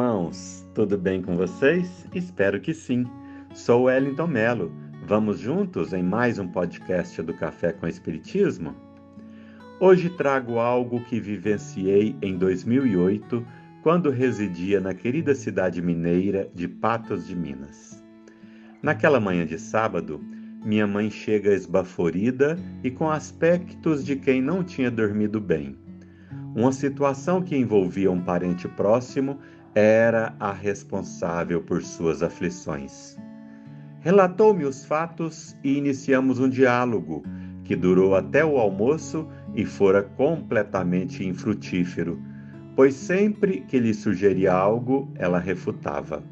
irmãos, tudo bem com vocês? Espero que sim. Sou Wellington Melo. Vamos juntos em mais um podcast do Café com Espiritismo? Hoje trago algo que vivenciei em 2008, quando residia na querida cidade mineira de Patos de Minas. Naquela manhã de sábado, minha mãe chega esbaforida e com aspectos de quem não tinha dormido bem. Uma situação que envolvia um parente próximo era a responsável por suas aflições. Relatou-me os fatos e iniciamos um diálogo que durou até o almoço e fora completamente infrutífero, pois sempre que lhe sugeria algo, ela refutava.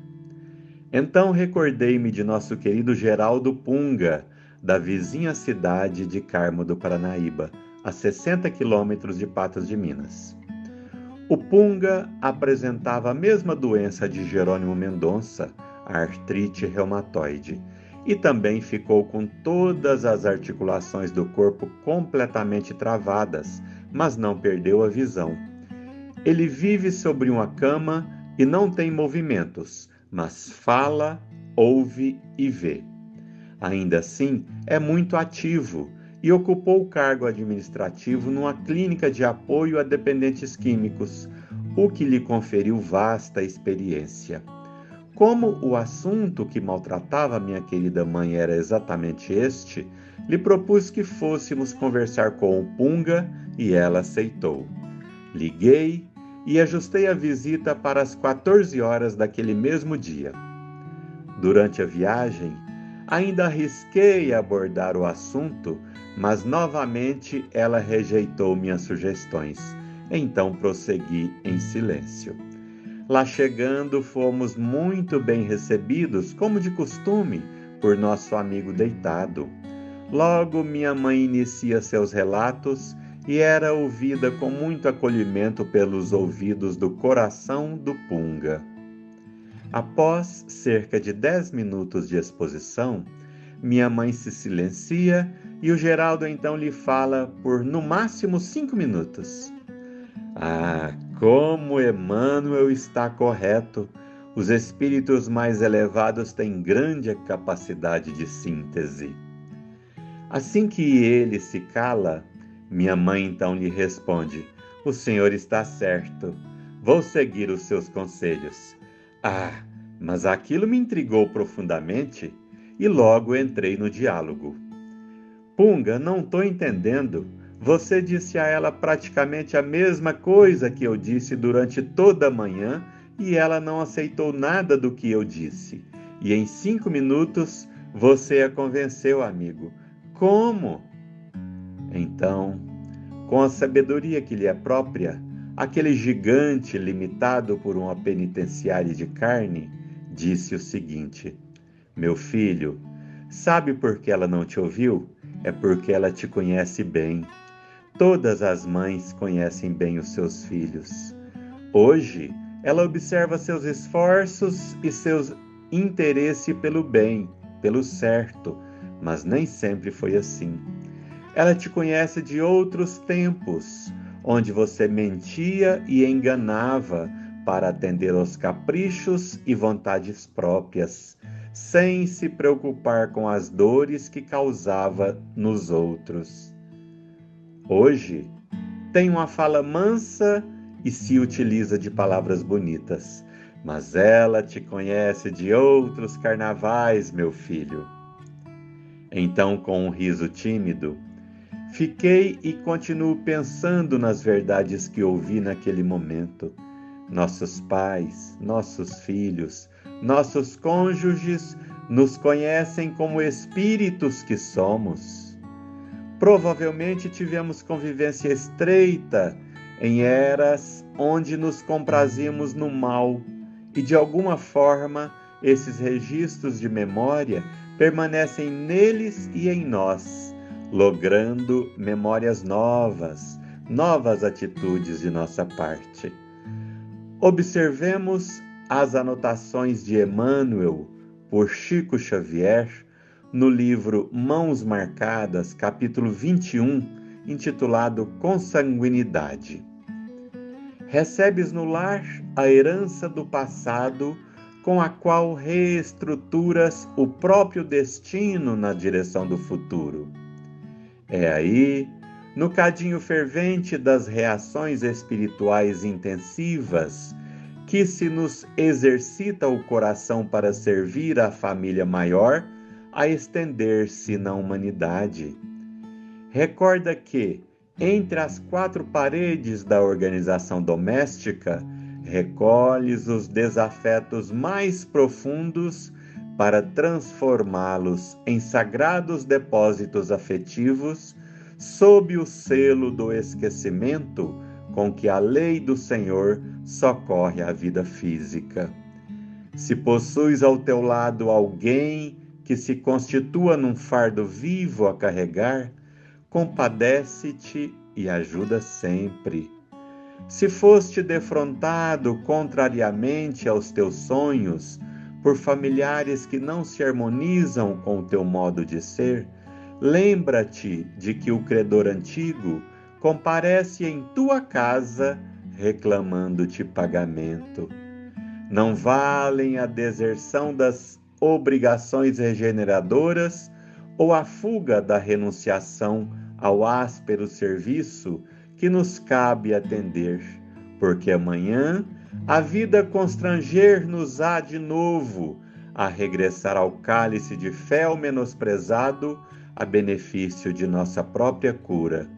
Então recordei-me de nosso querido Geraldo Punga, da vizinha cidade de Carmo do Paranaíba a 60 quilômetros de Patos de Minas. O Punga apresentava a mesma doença de Jerônimo Mendonça, a artrite reumatoide, e também ficou com todas as articulações do corpo completamente travadas, mas não perdeu a visão. Ele vive sobre uma cama e não tem movimentos, mas fala, ouve e vê. Ainda assim, é muito ativo e ocupou o cargo administrativo numa clínica de apoio a dependentes químicos, o que lhe conferiu vasta experiência. Como o assunto que maltratava minha querida mãe era exatamente este, lhe propus que fôssemos conversar com o Punga e ela aceitou. Liguei e ajustei a visita para as 14 horas daquele mesmo dia. Durante a viagem, ainda arrisquei abordar o assunto mas novamente ela rejeitou minhas sugestões. Então prossegui em silêncio. Lá chegando, fomos muito bem recebidos, como de costume, por nosso amigo deitado. Logo, minha mãe inicia seus relatos e era ouvida com muito acolhimento pelos ouvidos do coração do Punga. Após cerca de dez minutos de exposição, minha mãe se silencia e o Geraldo então lhe fala por no máximo cinco minutos. Ah, como Emmanuel está correto! Os espíritos mais elevados têm grande capacidade de síntese. Assim que ele se cala, minha mãe então lhe responde: O senhor está certo. Vou seguir os seus conselhos. Ah, mas aquilo me intrigou profundamente e logo entrei no diálogo. Punga, não estou entendendo. Você disse a ela praticamente a mesma coisa que eu disse durante toda a manhã e ela não aceitou nada do que eu disse. E em cinco minutos você a convenceu, amigo. Como? Então, com a sabedoria que lhe é própria, aquele gigante limitado por uma penitenciária de carne disse o seguinte: Meu filho, sabe por que ela não te ouviu? é porque ela te conhece bem. Todas as mães conhecem bem os seus filhos. Hoje, ela observa seus esforços e seus interesse pelo bem, pelo certo, mas nem sempre foi assim. Ela te conhece de outros tempos, onde você mentia e enganava para atender aos caprichos e vontades próprias sem se preocupar com as dores que causava nos outros. Hoje, tem uma fala mansa e se utiliza de palavras bonitas, mas ela te conhece de outros carnavais, meu filho. Então, com um riso tímido, fiquei e continuo pensando nas verdades que ouvi naquele momento. Nossos pais, nossos filhos, nossos cônjuges nos conhecem como espíritos que somos. Provavelmente tivemos convivência estreita em eras onde nos comprazíamos no mal e de alguma forma esses registros de memória permanecem neles e em nós, logrando memórias novas, novas atitudes de nossa parte. Observemos as anotações de Emmanuel por Chico Xavier no livro Mãos Marcadas, capítulo 21, intitulado Consanguinidade. Recebes no lar a herança do passado com a qual reestruturas o próprio destino na direção do futuro. É aí, no cadinho fervente das reações espirituais intensivas, que se nos exercita o coração para servir a família maior a estender-se na humanidade. Recorda que, entre as quatro paredes da organização doméstica, recolhes os desafetos mais profundos para transformá-los em sagrados depósitos afetivos sob o selo do esquecimento com que a lei do Senhor socorre a vida física. Se possuis ao teu lado alguém que se constitua num fardo vivo a carregar, compadece-te e ajuda sempre. Se foste defrontado contrariamente aos teus sonhos por familiares que não se harmonizam com o teu modo de ser, lembra-te de que o credor antigo comparece em tua casa reclamando-te pagamento. Não valem a deserção das obrigações regeneradoras ou a fuga da renunciação ao áspero serviço que nos cabe atender, porque amanhã a vida constranger-nos-á de novo a regressar ao cálice de fel menosprezado a benefício de nossa própria cura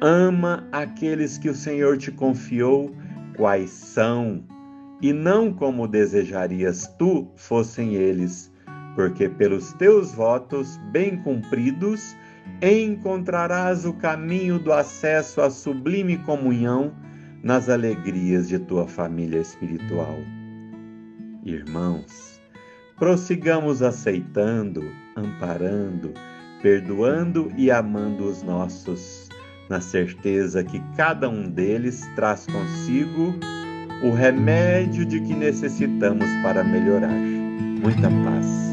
Ama aqueles que o Senhor te confiou, quais são, e não como desejarias tu fossem eles, porque pelos teus votos bem cumpridos encontrarás o caminho do acesso à sublime comunhão nas alegrias de tua família espiritual. Irmãos, prossigamos aceitando, amparando, perdoando e amando os nossos na certeza que cada um deles traz consigo o remédio de que necessitamos para melhorar. Muita paz.